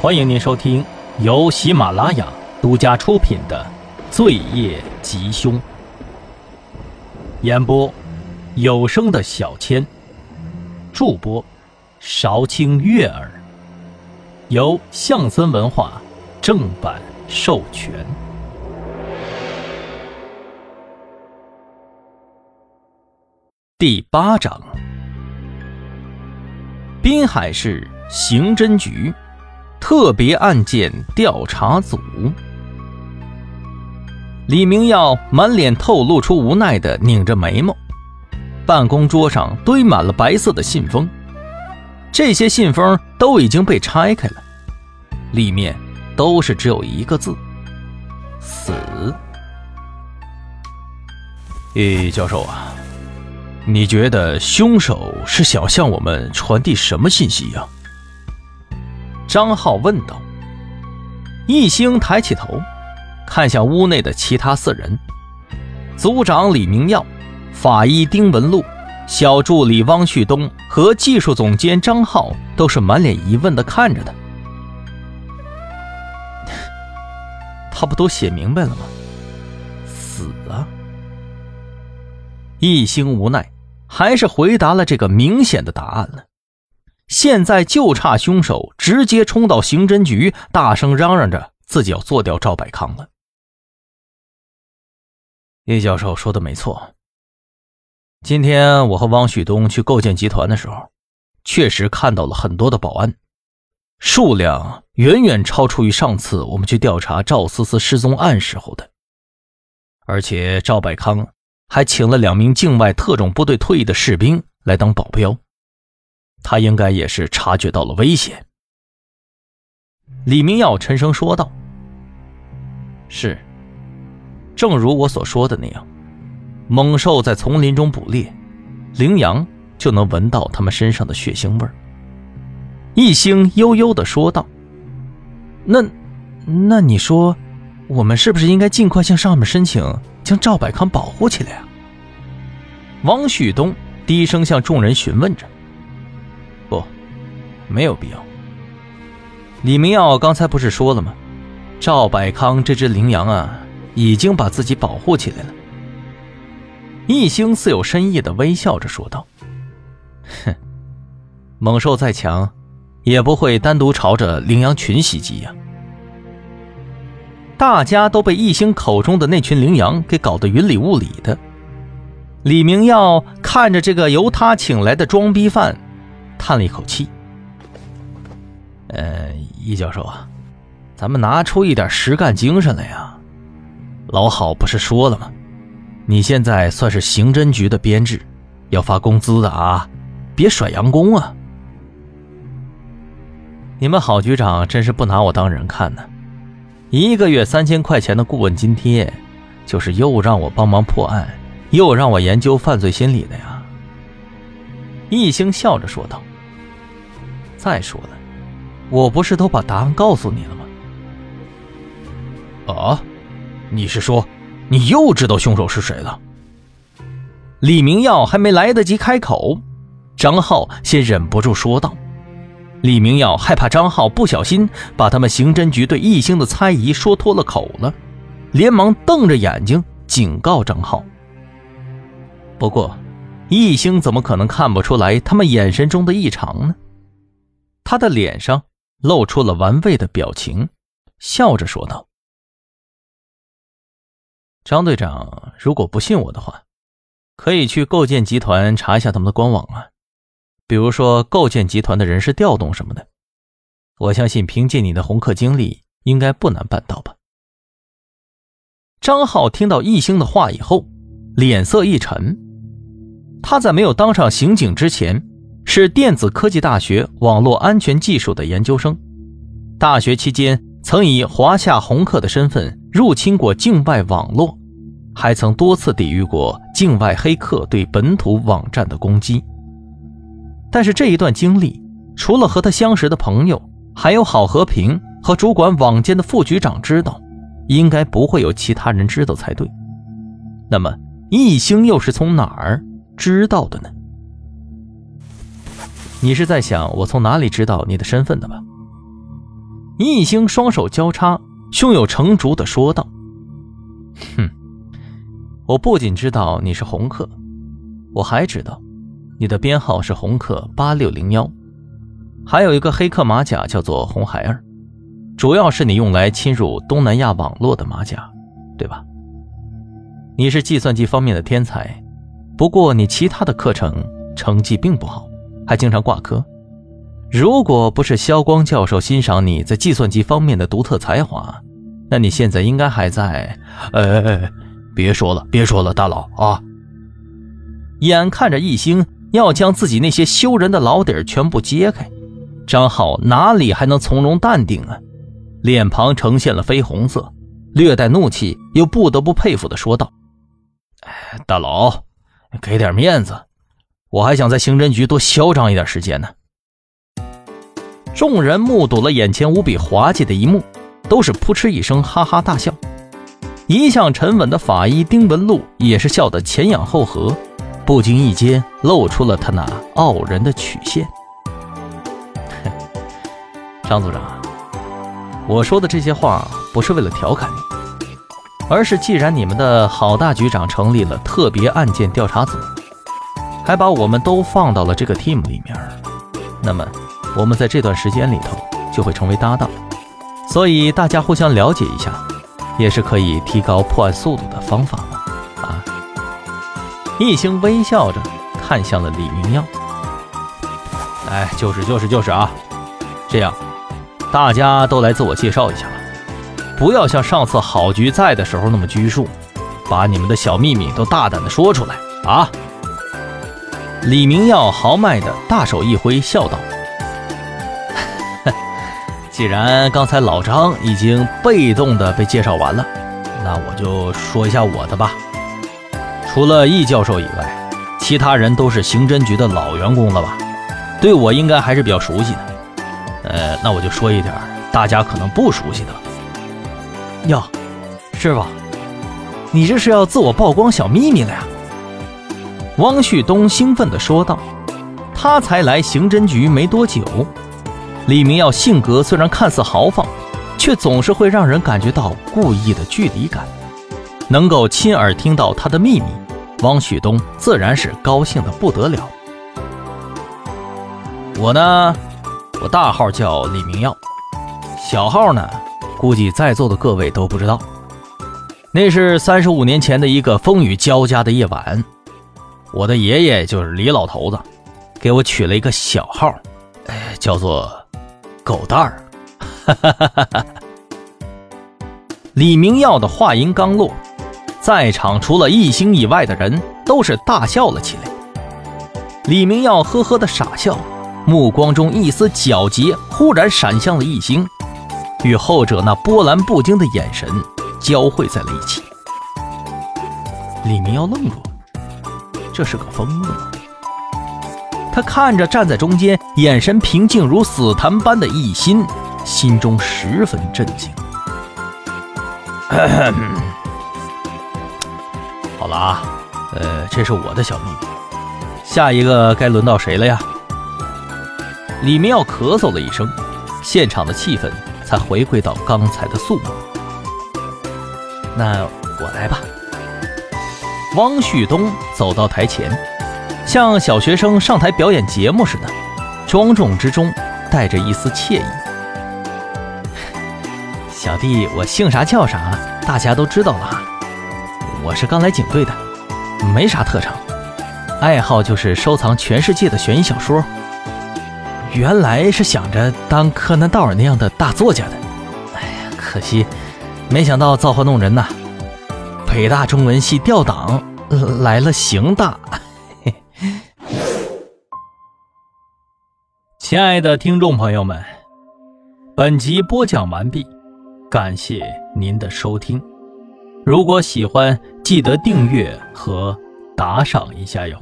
欢迎您收听由喜马拉雅独家出品的《罪业吉凶》，演播有声的小千，助播韶清悦耳，由象森文化正版授权。第八章，滨海市刑侦局。特别案件调查组，李明耀满脸透露出无奈的拧着眉毛，办公桌上堆满了白色的信封，这些信封都已经被拆开了，里面都是只有一个字：死。易教授啊，你觉得凶手是想向我们传递什么信息呀？张浩问道。易星抬起头，看向屋内的其他四人：组长李明耀、法医丁文璐、小助理汪旭东和技术总监张浩，都是满脸疑问的看着他。他不都写明白了吗？死啊！易星无奈，还是回答了这个明显的答案了。现在就差凶手直接冲到刑侦局，大声嚷嚷着自己要做掉赵百康了。叶教授说的没错。今天我和汪旭东去构建集团的时候，确实看到了很多的保安，数量远远超出于上次我们去调查赵思思失踪案时候的。而且赵百康还请了两名境外特种部队退役的士兵来当保镖。他应该也是察觉到了危险。李明耀沉声说道：“是，正如我所说的那样，猛兽在丛林中捕猎，羚羊就能闻到它们身上的血腥味儿。”一星悠悠的说道：“那，那你说，我们是不是应该尽快向上面申请，将赵百康保护起来啊？”王旭东低声向众人询问着。没有必要。李明耀刚才不是说了吗？赵百康这只羚羊啊，已经把自己保护起来了。一星似有深意的微笑着说道：“哼，猛兽再强，也不会单独朝着羚羊群袭击呀。”大家都被一星口中的那群羚羊给搞得云里雾里的。李明耀看着这个由他请来的装逼犯，叹了一口气。呃，易教授啊，咱们拿出一点实干精神来呀！老郝不是说了吗？你现在算是刑侦局的编制，要发工资的啊，别甩洋工啊！你们郝局长真是不拿我当人看呢，一个月三千块钱的顾问津贴，就是又让我帮忙破案，又让我研究犯罪心理的呀！易星笑着说道：“再说了。”我不是都把答案告诉你了吗？啊，你是说你又知道凶手是谁了？李明耀还没来得及开口，张浩先忍不住说道。李明耀害怕张浩不小心把他们刑侦局对易星的猜疑说脱了口了，连忙瞪着眼睛警告张浩。不过，易星怎么可能看不出来他们眼神中的异常呢？他的脸上。露出了玩味的表情，笑着说道：“张队长，如果不信我的话，可以去构建集团查一下他们的官网啊，比如说构建集团的人事调动什么的。我相信凭借你的红客经历，应该不难办到吧？”张浩听到易星的话以后，脸色一沉。他在没有当上刑警之前。是电子科技大学网络安全技术的研究生，大学期间曾以华夏红客的身份入侵过境外网络，还曾多次抵御过境外黑客对本土网站的攻击。但是这一段经历，除了和他相识的朋友，还有郝和平和主管网监的副局长知道，应该不会有其他人知道才对。那么，易星又是从哪儿知道的呢？你是在想我从哪里知道你的身份的吧？易星双手交叉，胸有成竹的说道：“哼，我不仅知道你是红客，我还知道你的编号是红客八六零幺，还有一个黑客马甲叫做红孩儿，主要是你用来侵入东南亚网络的马甲，对吧？你是计算机方面的天才，不过你其他的课程成绩并不好，还经常挂科。”如果不是肖光教授欣赏你在计算机方面的独特才华，那你现在应该还在……哎，别说了，别说了，大佬啊！眼看着易星要将自己那些羞人的老底儿全部揭开，张浩哪里还能从容淡定啊？脸庞呈现了绯红色，略带怒气，又不得不佩服的说道：“哎，大佬，给点面子，我还想在刑侦局多嚣张一点时间呢。”众人目睹了眼前无比滑稽的一幕，都是扑哧一声哈哈大笑。一向沉稳的法医丁文禄也是笑得前仰后合，不经意间露出了他那傲人的曲线。张组长，我说的这些话不是为了调侃你，而是既然你们的郝大局长成立了特别案件调查组，还把我们都放到了这个 team 里面，那么。我们在这段时间里头就会成为搭档，所以大家互相了解一下，也是可以提高破案速度的方法嘛。啊！易星微笑着看向了李明耀。哎，就是就是就是啊！这样，大家都来自我介绍一下吧，不要像上次郝局在的时候那么拘束，把你们的小秘密都大胆的说出来啊！李明耀豪迈的大手一挥，笑道。既然刚才老张已经被动的被介绍完了，那我就说一下我的吧。除了易教授以外，其他人都是刑侦局的老员工了吧？对我应该还是比较熟悉的。呃，那我就说一点大家可能不熟悉的。哟，师傅，你这是要自我曝光小秘密了呀？汪旭东兴奋地说道。他才来刑侦局没多久。李明耀性格虽然看似豪放，却总是会让人感觉到故意的距离感。能够亲耳听到他的秘密，汪旭东自然是高兴的不得了。我呢，我大号叫李明耀，小号呢，估计在座的各位都不知道。那是三十五年前的一个风雨交加的夜晚，我的爷爷就是李老头子，给我取了一个小号，哎，叫做。狗蛋儿，李明耀的话音刚落，在场除了一星以外的人都是大笑了起来。李明耀呵呵的傻笑，目光中一丝皎洁忽然闪向了一星，与后者那波澜不惊的眼神交汇在了一起。李明耀愣住了，这是个疯子吗？他看着站在中间、眼神平静如死潭般的易心，心中十分震惊。好了啊，呃，这是我的小秘密。下一个该轮到谁了呀？李明耀咳嗽了一声，现场的气氛才回归到刚才的肃穆。那我来吧。汪旭东走到台前。像小学生上台表演节目似的，庄重之中带着一丝惬意。小弟，我姓啥叫啥，大家都知道了。我是刚来警队的，没啥特长，爱好就是收藏全世界的悬疑小说。原来是想着当柯南道尔那样的大作家的，哎呀，可惜，没想到造化弄人呐。北大中文系调档来了刑大。亲爱的听众朋友们，本集播讲完毕，感谢您的收听。如果喜欢，记得订阅和打赏一下哟。